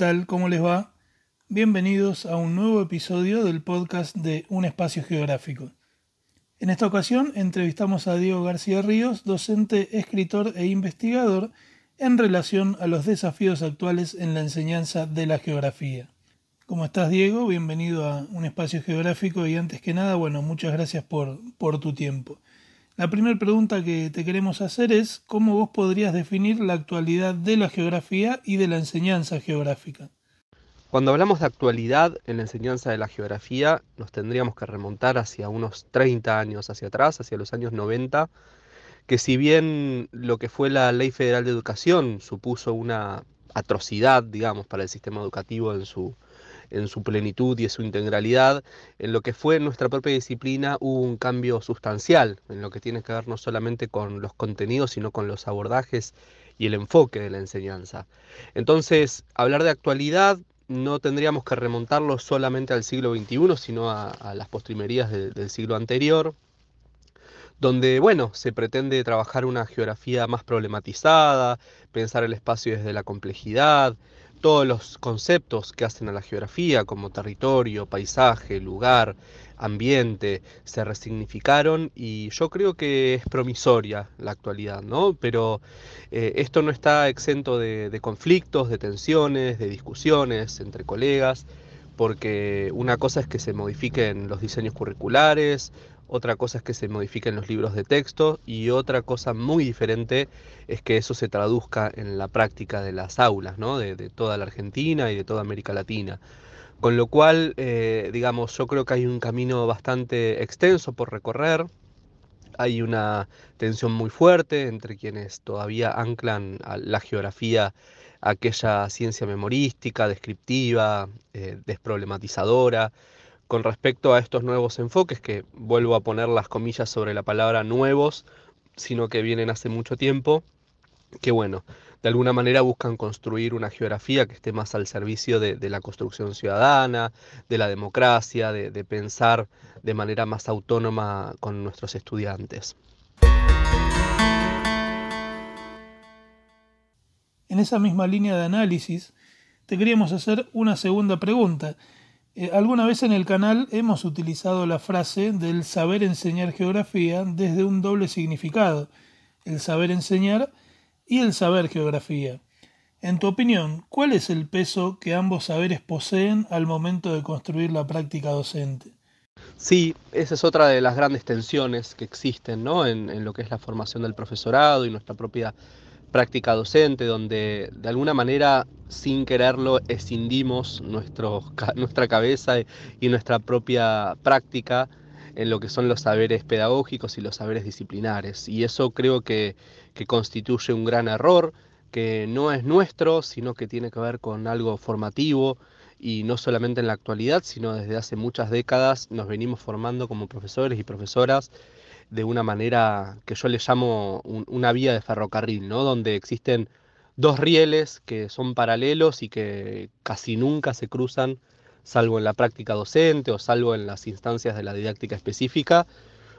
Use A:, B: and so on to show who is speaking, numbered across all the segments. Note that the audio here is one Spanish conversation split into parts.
A: ¿Qué tal? ¿Cómo les va? Bienvenidos a un nuevo episodio del podcast de Un Espacio Geográfico. En esta ocasión entrevistamos a Diego García Ríos, docente, escritor e investigador en relación a los desafíos actuales en la enseñanza de la geografía. ¿Cómo estás, Diego? Bienvenido a Un Espacio Geográfico y antes que nada, bueno, muchas gracias por, por tu tiempo. La primera pregunta que te queremos hacer es cómo vos podrías definir la actualidad de la geografía y de la enseñanza geográfica.
B: Cuando hablamos de actualidad en la enseñanza de la geografía, nos tendríamos que remontar hacia unos 30 años hacia atrás, hacia los años 90, que si bien lo que fue la Ley Federal de Educación supuso una atrocidad, digamos, para el sistema educativo en su, en su plenitud y en su integralidad, en lo que fue nuestra propia disciplina hubo un cambio sustancial, en lo que tiene que ver no solamente con los contenidos, sino con los abordajes y el enfoque de la enseñanza. Entonces, hablar de actualidad no tendríamos que remontarlo solamente al siglo XXI, sino a, las postrimerías del siglo anterior, donde, bueno, se pretende trabajar una geografía más problematizada, pensar el espacio desde la complejidad, todos los conceptos que hacen a la geografía, como territorio, paisaje, lugar, ambiente, se resignificaron y yo creo que es promisoria la actualidad, ¿no? Pero eh, esto no está exento de conflictos, de tensiones, de discusiones entre colegas, porque una cosa es que se modifiquen los diseños curriculares, otra cosa es que se modifiquen los libros de texto y otra cosa muy diferente es que eso se traduzca en la práctica de las aulas, ¿no? de, toda la Argentina y de toda América Latina. Con lo cual, eh, digamos, yo creo que hay un camino bastante extenso por recorrer, hay una tensión muy fuerte entre quienes todavía anclan a la geografía aquella ciencia memorística, descriptiva, eh, desproblematizadora, con respecto a estos nuevos enfoques, que vuelvo a poner las comillas sobre la palabra nuevos, sino que vienen hace mucho tiempo, que bueno, de alguna manera buscan construir una geografía que esté más al servicio de, la construcción ciudadana, de la democracia, de, de pensar de manera más autónoma con nuestros estudiantes.
A: En esa misma línea de análisis, te queríamos hacer una segunda pregunta. Eh, alguna vez en el canal hemos utilizado la frase del saber enseñar geografía desde un doble significado, el saber enseñar y el saber geografía. En tu opinión, ¿cuál es el peso que ambos saberes poseen al momento de construir la práctica docente?
B: Sí, esa es otra de las grandes tensiones que existen ¿no? en, en lo que es la formación del profesorado y nuestra propia práctica docente, donde de alguna manera, sin quererlo, escindimos nuestra cabeza y nuestra propia práctica en lo que son los saberes pedagógicos y los saberes disciplinares. Y eso creo que constituye un gran error, que no es nuestro, sino que tiene que ver con algo formativo, y no solamente en la actualidad, sino desde hace muchas décadas nos venimos formando como profesores y profesoras de una manera que yo le llamo una vía de ferrocarril, ¿no? Donde existen dos rieles que son paralelos y que casi nunca se cruzan, salvo en la práctica docente o salvo en las instancias de la didáctica específica.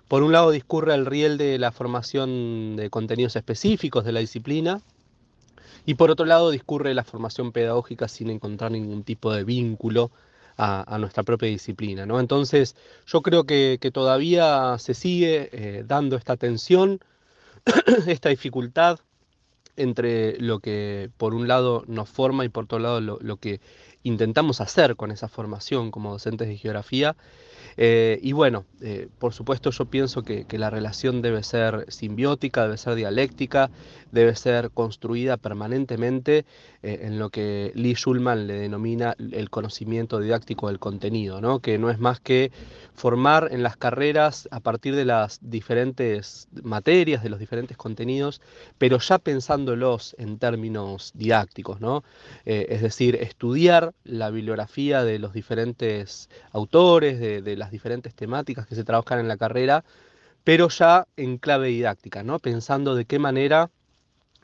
B: Por un lado discurre el riel de la formación de contenidos específicos de la disciplina y por otro lado discurre la formación pedagógica sin encontrar ningún tipo de vínculo a, nuestra propia disciplina. ¿no? Entonces, yo creo que, todavía se sigue eh, dando esta tensión, esta dificultad entre lo que por un lado nos forma y por otro lado lo que intentamos hacer con esa formación como docentes de geografía eh, y bueno, eh, por supuesto yo pienso que, la relación debe ser simbiótica, debe ser dialéctica, debe ser construida permanentemente eh, en lo que Lee Schulman le denomina el conocimiento didáctico del contenido, ¿no? que no es más que formar en las carreras a partir de las diferentes materias, de los diferentes contenidos, pero ya pensándolos en términos didácticos, ¿no? es decir, estudiar la bibliografía de los diferentes autores, de, las diferentes temáticas que se trabajan en la carrera, pero ya en clave didáctica, ¿no? Pensando de qué manera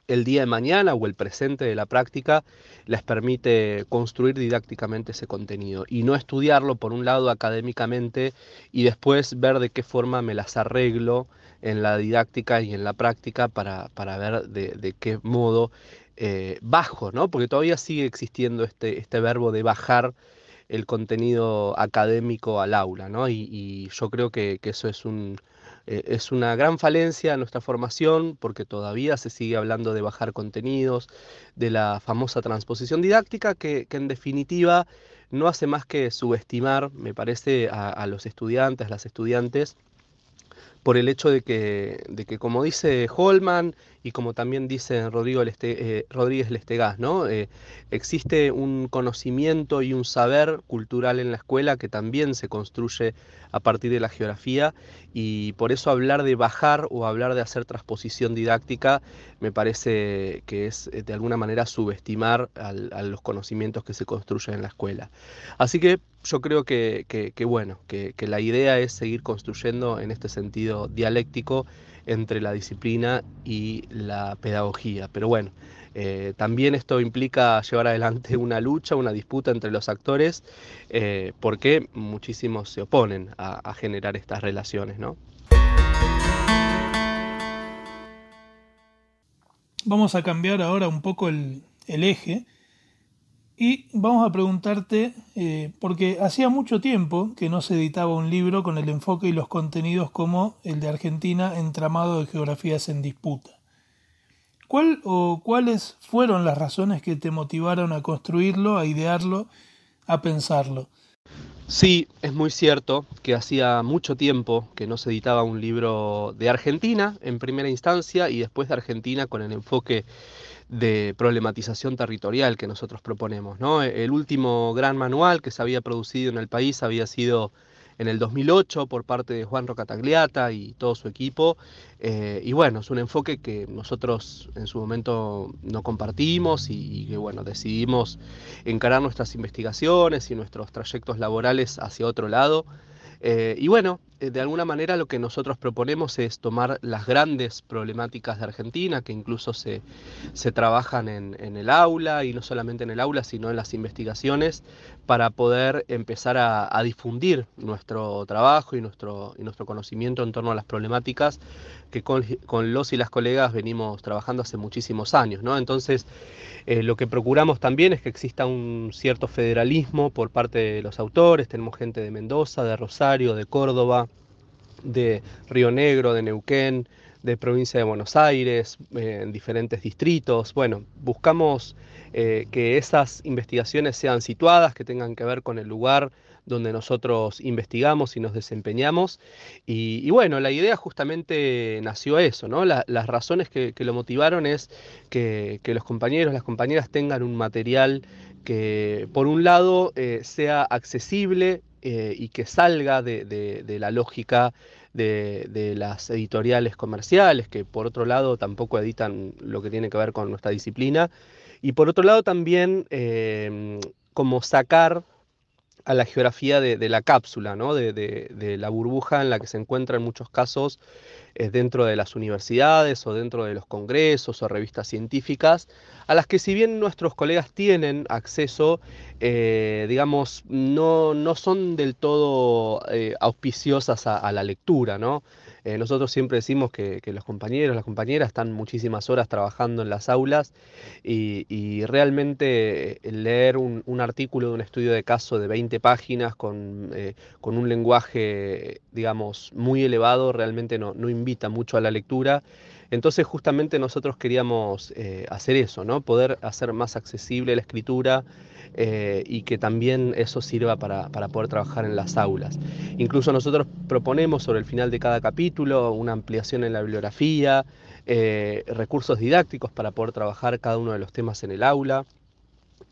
B: el día de mañana o el presente de la práctica les permite construir didácticamente ese contenido y no estudiarlo por un lado académicamente y después ver de qué forma me las arreglo en la didáctica y en la práctica para, ver de, qué modo eh, bajo, ¿no? Porque todavía sigue existiendo este, este verbo de bajar el contenido académico al aula, ¿no? Y, yo creo que, eso es, un, eh, es una gran falencia en nuestra formación porque todavía se sigue hablando de bajar contenidos, de la famosa transposición didáctica que, en definitiva no hace más que subestimar, me parece, a, a los estudiantes, las estudiantes, por el hecho de que, de que como dice Holman y como también dice Rodrigo eh, Rodríguez Lestegás, ¿no? Eh, existe un conocimiento y un saber cultural en la escuela que también se construye a partir de la geografía y por eso hablar de bajar o hablar de hacer transposición didáctica me parece que es eh, de alguna manera subestimar a los conocimientos que se construyen en la escuela. Así que yo creo que, bueno, que, la idea es seguir construyendo en este sentido dialéctico entre la disciplina y la pedagogía. Pero bueno, eh, también esto implica llevar adelante una lucha, una disputa entre los actores, eh, porque muchísimos se oponen a, generar estas relaciones, ¿no?
A: Vamos a cambiar ahora un poco el, eje y vamos a preguntarte, eh, porque hacía mucho tiempo que no se editaba un libro con el enfoque y los contenidos como el de Argentina, entramado de geografías en disputa. ¿Cuál o cuáles fueron las razones que te motivaron a construirlo, a idearlo, a pensarlo?
B: Sí, es muy cierto que hacía mucho tiempo que no se editaba un libro de Argentina en primera instancia y después de Argentina con el enfoque de problematización territorial que nosotros proponemos. ¿no? El último gran manual que se había producido en el país había sido en el 2008 por parte de Juan Rocatagliata y todo su equipo. Eh, y bueno, es un enfoque que nosotros en su momento no compartimos y, que bueno, decidimos encarar nuestras investigaciones y nuestros trayectos laborales hacia otro lado. Eh, y bueno, de alguna manera lo que nosotros proponemos es tomar las grandes problemáticas de Argentina, que incluso se, se trabajan en, en, el aula, y no solamente en el aula, sino en las investigaciones, para poder empezar a, difundir nuestro trabajo y nuestro, y nuestro conocimiento en torno a las problemáticas que con, los y las colegas venimos trabajando hace muchísimos años. ¿no? Entonces, eh, lo que procuramos también es que exista un cierto federalismo por parte de los autores. Tenemos gente de Mendoza, de Rosario, de Córdoba, de Río Negro, de Neuquén, de provincia de Buenos Aires, eh, en diferentes distritos. Bueno, buscamos eh, que esas investigaciones sean situadas, que tengan que ver con el lugar donde nosotros investigamos y nos desempeñamos. Y, bueno, la idea justamente nació eso, ¿no? las razones que, lo motivaron es que, los compañeros, las compañeras tengan un material que por un lado eh, sea accesible eh, y que salga de, la lógica de, las editoriales comerciales, que por otro lado tampoco editan lo que tiene que ver con nuestra disciplina, y por otro lado también eh, como sacar a la geografía de, la cápsula, ¿no? de, la burbuja en la que se encuentra en muchos casos eh, dentro de las universidades o dentro de los congresos o revistas científicas, a las que si bien nuestros colegas tienen acceso, eh, digamos, no, no, son del todo eh, auspiciosas a, a, la lectura, ¿no? Eh, nosotros siempre decimos que, los compañeros, las compañeras están muchísimas horas trabajando en las aulas y, realmente eh, leer un, artículo de un estudio de caso de 20 páginas con, eh, con un lenguaje, digamos, muy elevado realmente no invita mucho a la lectura. Entonces justamente nosotros queríamos hacer eso, ¿no? poder hacer más accesible la escritura eh, y que también eso sirva para, poder trabajar en las aulas. Incluso nosotros proponemos sobre el final de cada capítulo una ampliación en la bibliografía, eh, recursos didácticos para poder trabajar cada uno de los temas en el aula.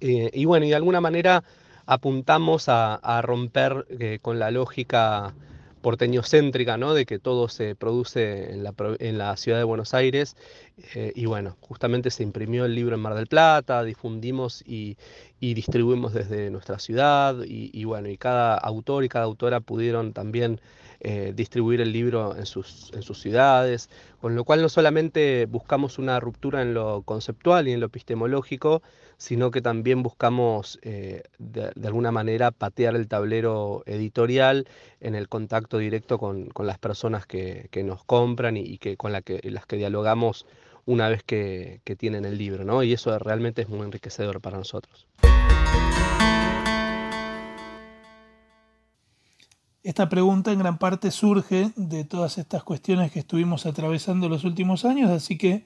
B: Eh, y bueno, y de alguna manera apuntamos a, romper con la lógica porteñocéntrica, ¿no? de que todo se produce en la, ciudad de Buenos Aires. Eh, y bueno, justamente se imprimió el libro en Mar del Plata, difundimos y, distribuimos desde nuestra ciudad. Y, bueno, y cada autor y cada autora pudieron también eh, distribuir el libro en sus ciudades, con lo cual no solamente buscamos una ruptura en lo conceptual y en lo epistemológico, sino que también buscamos eh, de, alguna manera patear el tablero editorial en el contacto directo con, las personas que, nos compran y, que, con las que dialogamos una vez que, que tienen el libro, ¿no? Y eso realmente es muy enriquecedor para nosotros.
A: Esta pregunta en gran parte surge de todas estas cuestiones que estuvimos atravesando los últimos años, así que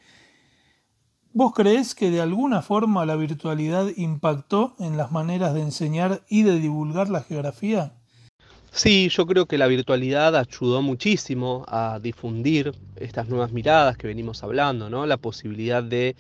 A: ¿vos crees que de alguna forma la virtualidad impactó en las maneras de enseñar y de divulgar la geografía?
B: Sí, yo creo que la virtualidad ayudó muchísimo a difundir estas nuevas miradas que venimos hablando, ¿no? La posibilidad de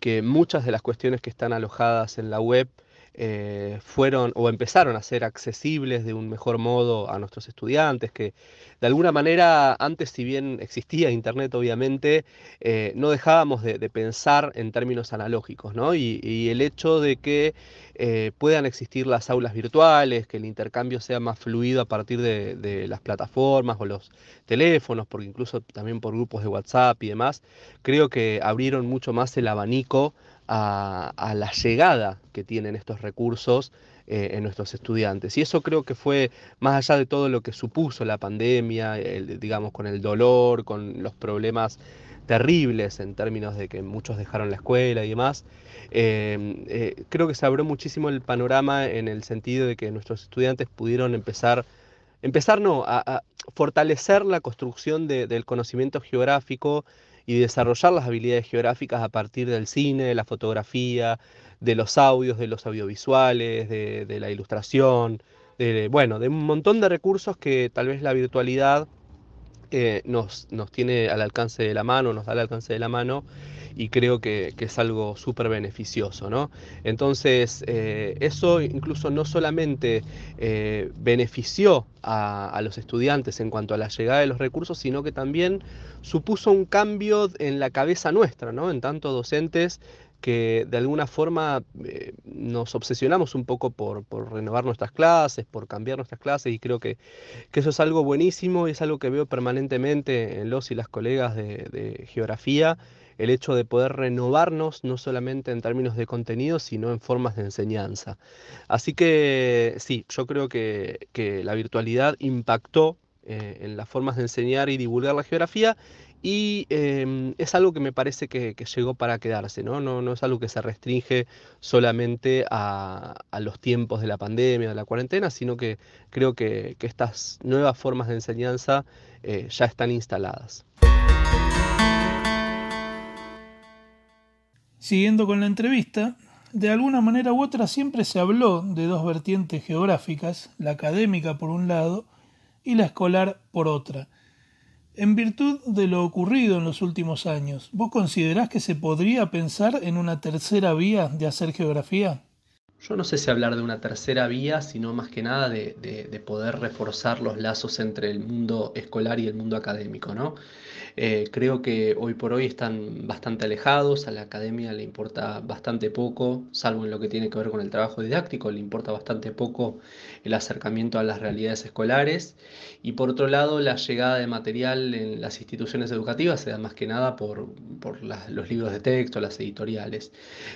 B: que muchas de las cuestiones que están alojadas en la web eh, fueron o empezaron a ser accesibles de un mejor modo a nuestros estudiantes, que de alguna manera antes, si bien existía Internet obviamente, eh, no dejábamos de, pensar en términos analógicos, ¿no? Y, el hecho de que eh, puedan existir las aulas virtuales, que el intercambio sea más fluido a partir de, de las plataformas o los teléfonos, porque incluso también por grupos de WhatsApp y demás, creo que abrieron mucho más el abanico a, la llegada que tienen estos recursos eh, en nuestros estudiantes. Y eso creo que fue más allá de todo lo que supuso la pandemia, digamos, con el dolor, con los problemas terribles en términos de que muchos dejaron la escuela y demás. Eh, eh, creo que se abrió muchísimo el panorama en el sentido de que nuestros estudiantes pudieron empezar, empezar no, a, fortalecer la construcción del conocimiento geográfico y desarrollar las habilidades geográficas a partir del cine, de la fotografía, de los audios, de los audiovisuales, de, la ilustración, de, bueno, de un montón de recursos que tal vez la virtualidad eh, nos, nos tiene al alcance de la mano, nos da al alcance de la mano y creo que, es algo súper beneficioso. ¿no? Entonces, eh, eso incluso no solamente eh, benefició a, los estudiantes en cuanto a la llegada de los recursos, sino que también supuso un cambio en la cabeza nuestra, ¿no? en tanto docentes que de alguna forma eh, nos obsesionamos un poco por, renovar nuestras clases, por cambiar nuestras clases y creo que, eso es algo buenísimo y es algo que veo permanentemente en los y las colegas de geografía el hecho de poder renovarnos no solamente en términos de contenido, sino en formas de enseñanza. Así que sí, yo creo que, la virtualidad impactó eh, en las formas de enseñar y divulgar la geografía y em, es algo que me parece que, llegó para quedarse, ¿no? ¿no? No es algo que se restringe solamente a, los tiempos de la pandemia, de la cuarentena, sino que creo que, estas nuevas formas de enseñanza eh, ya están instaladas.
A: Siguiendo con la entrevista, de alguna manera u otra siempre se habló de dos vertientes geográficas, la académica por un lado y la escolar por otra. En virtud de lo ocurrido en los últimos años, ¿vos considerás que se podría pensar en una tercera vía de hacer geografía?
B: Yo no sé si hablar de una tercera vía, sino más que nada de, de, poder reforzar los lazos entre el mundo escolar y el mundo académico, ¿no? Eh, creo que hoy por hoy están bastante alejados, a la academia le importa bastante poco, salvo en lo que tiene que ver con el trabajo didáctico, le importa bastante poco el acercamiento a las realidades escolares. Y por otro lado, la llegada de material en las instituciones educativas se da más que nada por los libros de texto, las editoriales.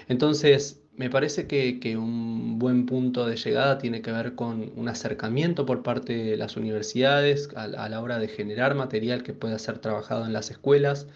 B: Entonces, me parece que, un buen punto de llegada tiene que ver con un acercamiento por parte de las universidades a, la hora de generar material que pueda ser trabajado en las escuelas,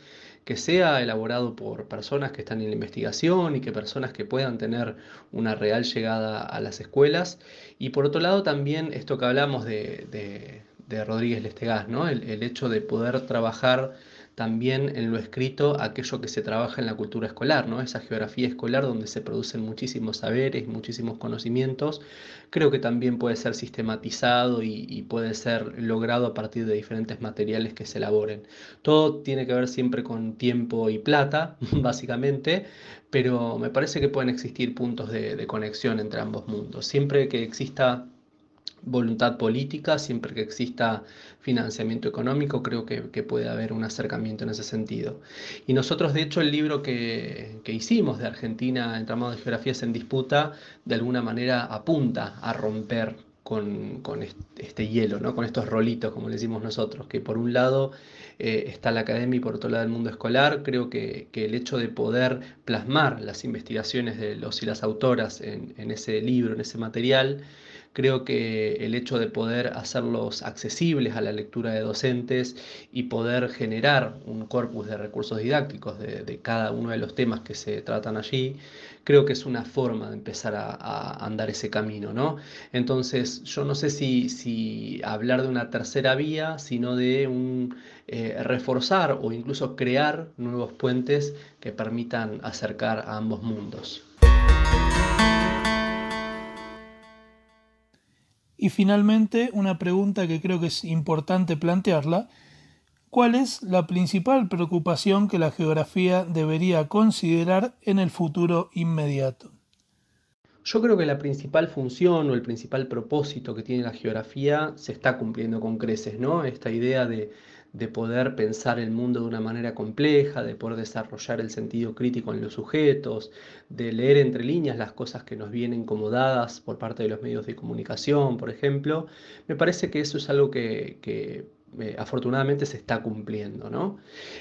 B: que sea elaborado por personas que están en la investigación y que personas que puedan tener una real llegada a las escuelas. Y por otro lado también esto que hablamos de, Rodríguez Lestegás, ¿no? el hecho de poder trabajar también en lo escrito aquello que se trabaja en la cultura escolar, ¿no? esa geografía escolar donde se producen muchísimos saberes, muchísimos conocimientos, creo que también puede ser sistematizado y, puede ser logrado a partir de diferentes materiales que se elaboren. Todo tiene que ver siempre con tiempo y plata, básicamente, pero me parece que pueden existir puntos de, de conexión entre ambos mundos. Siempre que exista voluntad política, siempre que exista financiamiento económico, creo que, puede haber un acercamiento en ese sentido. Y nosotros, de hecho, el libro que, hicimos de Argentina, Entramado de Geografías en Disputa, de alguna manera apunta a romper con, este hielo, ¿no? con estos rolitos, como le decimos nosotros, que por un lado eh, está la academia y por otro lado el mundo escolar. Creo que, el hecho de poder plasmar las investigaciones de los y las autoras en, en ese libro, en ese material, Creo que el hecho de poder hacerlos accesibles a la lectura de docentes y poder generar un corpus de recursos didácticos de, cada uno de los temas que se tratan allí, creo que es una forma de empezar a, andar ese camino, ¿no? Entonces, yo no sé si, hablar de una tercera vía, sino de un eh, reforzar o incluso crear nuevos puentes que permitan acercar a ambos mundos.
A: Y finalmente, una pregunta que creo que es importante plantearla. ¿Cuál es la principal preocupación que la geografía debería considerar en el futuro inmediato?
B: Yo creo que la principal función o el principal propósito que tiene la geografía se está cumpliendo con creces, ¿no? Esta idea de de poder pensar el mundo de una manera compleja, de poder desarrollar el sentido crítico en los sujetos, de leer entre líneas las cosas que nos vienen dadas por parte de los medios de comunicación, por ejemplo, me parece que eso es algo que, que eh, afortunadamente se está cumpliendo. ¿no?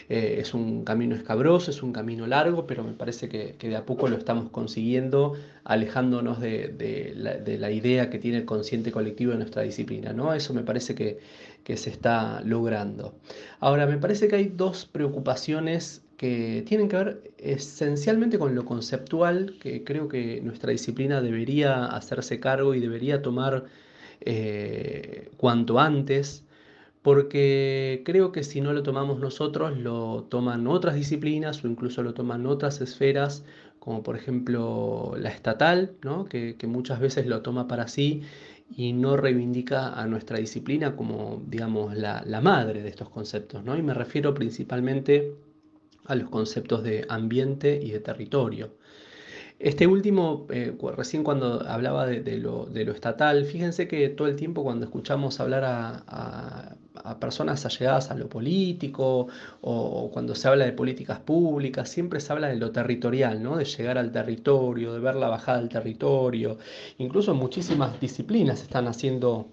B: Eh, es un camino escabroso, es un camino largo, pero me parece que, de a poco lo estamos consiguiendo, alejándonos de, la, idea que tiene el consciente colectivo de nuestra disciplina. ¿no? Eso me parece que, que se está logrando. Ahora, me parece que hay dos preocupaciones que tienen que ver esencialmente con lo conceptual, que creo que nuestra disciplina debería hacerse cargo y debería tomar eh, cuanto antes porque creo que si no lo tomamos nosotros, lo toman otras disciplinas o incluso lo toman otras esferas, como por ejemplo la estatal, que, muchas veces lo toma para sí y no reivindica a nuestra disciplina como, digamos, la, madre de estos conceptos. ¿no? Y me refiero principalmente a los conceptos de ambiente y de territorio. Este último, eh, recién cuando hablaba de, lo, estatal, fíjense que todo el tiempo cuando escuchamos hablar a, personas allegadas a lo político o, cuando se habla de políticas públicas, siempre se habla de lo territorial, ¿no? de llegar al territorio, de ver la bajada del territorio. Incluso muchísimas disciplinas están haciendo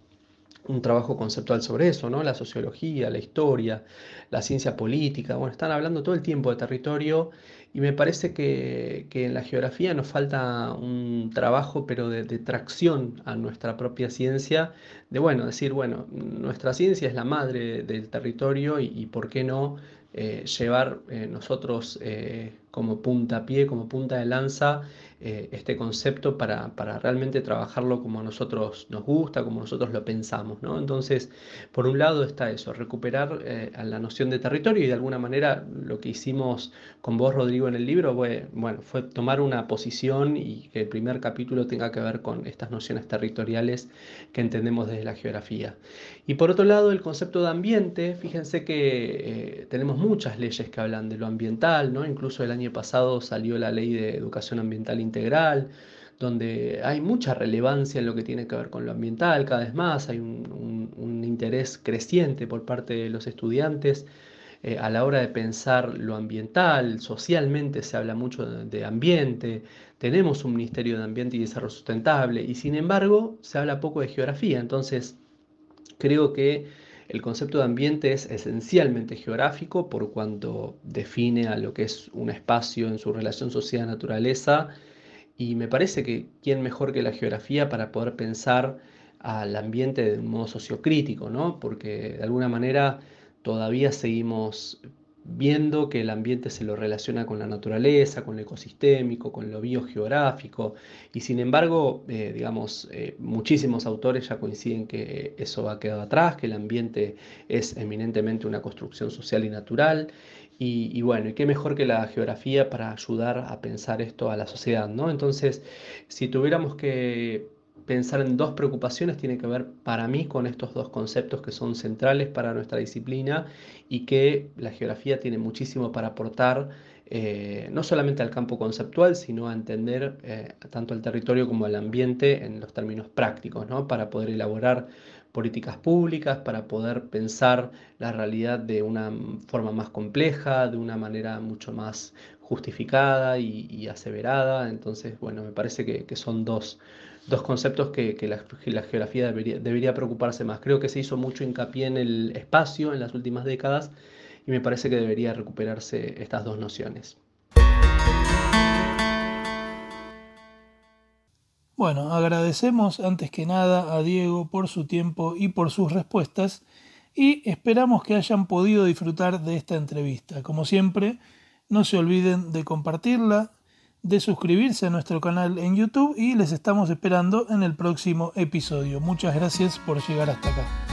B: un trabajo conceptual sobre eso, ¿no? La sociología, la historia, la ciencia política, bueno, están hablando todo el tiempo de territorio y me parece que, en la geografía nos falta un trabajo, pero de, tracción a nuestra propia ciencia, de, bueno, decir, bueno, nuestra ciencia es la madre del territorio y, por qué no eh, llevar eh, nosotros eh, como punta pie, como punta de lanza, eh, este concepto para, realmente trabajarlo como a nosotros nos gusta, como nosotros lo pensamos. ¿no? Entonces, por un lado está eso, recuperar eh, la noción de territorio y de alguna manera lo que hicimos con vos, Rodrigo, en el libro fue, bueno, fue tomar una posición y que el primer capítulo tenga que ver con estas nociones territoriales que entendemos desde la geografía. Y por otro lado, el concepto de ambiente, fíjense que eh, tenemos muchas leyes que hablan de lo ambiental, ¿no? incluso el año pasado salió la ley de educación ambiental integral, donde hay mucha relevancia en lo que tiene que ver con lo ambiental, cada vez más hay un, interés creciente por parte de los estudiantes eh, a la hora de pensar lo ambiental, socialmente se habla mucho de, ambiente, tenemos un Ministerio de Ambiente y Desarrollo Sustentable y sin embargo se habla poco de geografía, entonces creo que el concepto de ambiente es esencialmente geográfico por cuanto define a lo que es un espacio en su relación sociedad-naturaleza y me parece que quién mejor que la geografía para poder pensar al ambiente de un modo sociocrítico, ¿no? Porque de alguna manera todavía seguimos viendo que el ambiente se lo relaciona con la naturaleza, con lo ecosistémico, con lo biogeográfico, y sin embargo, eh, digamos, eh, muchísimos autores ya coinciden que eso ha quedado atrás, que el ambiente es eminentemente una construcción social y natural, y, y, bueno, y qué mejor que la geografía para ayudar a pensar esto a la sociedad, ¿no? Entonces, si tuviéramos que pensar en dos preocupaciones tiene que ver para mí con estos dos conceptos que son centrales para nuestra disciplina y que la geografía tiene muchísimo para aportar, eh, no solamente al campo conceptual, sino a entender eh, tanto el territorio como el ambiente en los términos prácticos, ¿no? para poder elaborar políticas públicas, para poder pensar la realidad de una forma más compleja, de una manera mucho más justificada y, aseverada. Entonces, bueno, me parece que son dos dos conceptos que, la, geografía debería, debería preocuparse más. Creo que se hizo mucho hincapié en el espacio en las últimas décadas y me parece que debería recuperarse estas dos nociones.
A: Bueno, agradecemos antes que nada a Diego por su tiempo y por sus respuestas y esperamos que hayan podido disfrutar de esta entrevista. Como siempre, no se olviden de compartirla, de suscribirse a nuestro canal en YouTube y les estamos esperando en el próximo episodio. Muchas gracias por llegar hasta acá.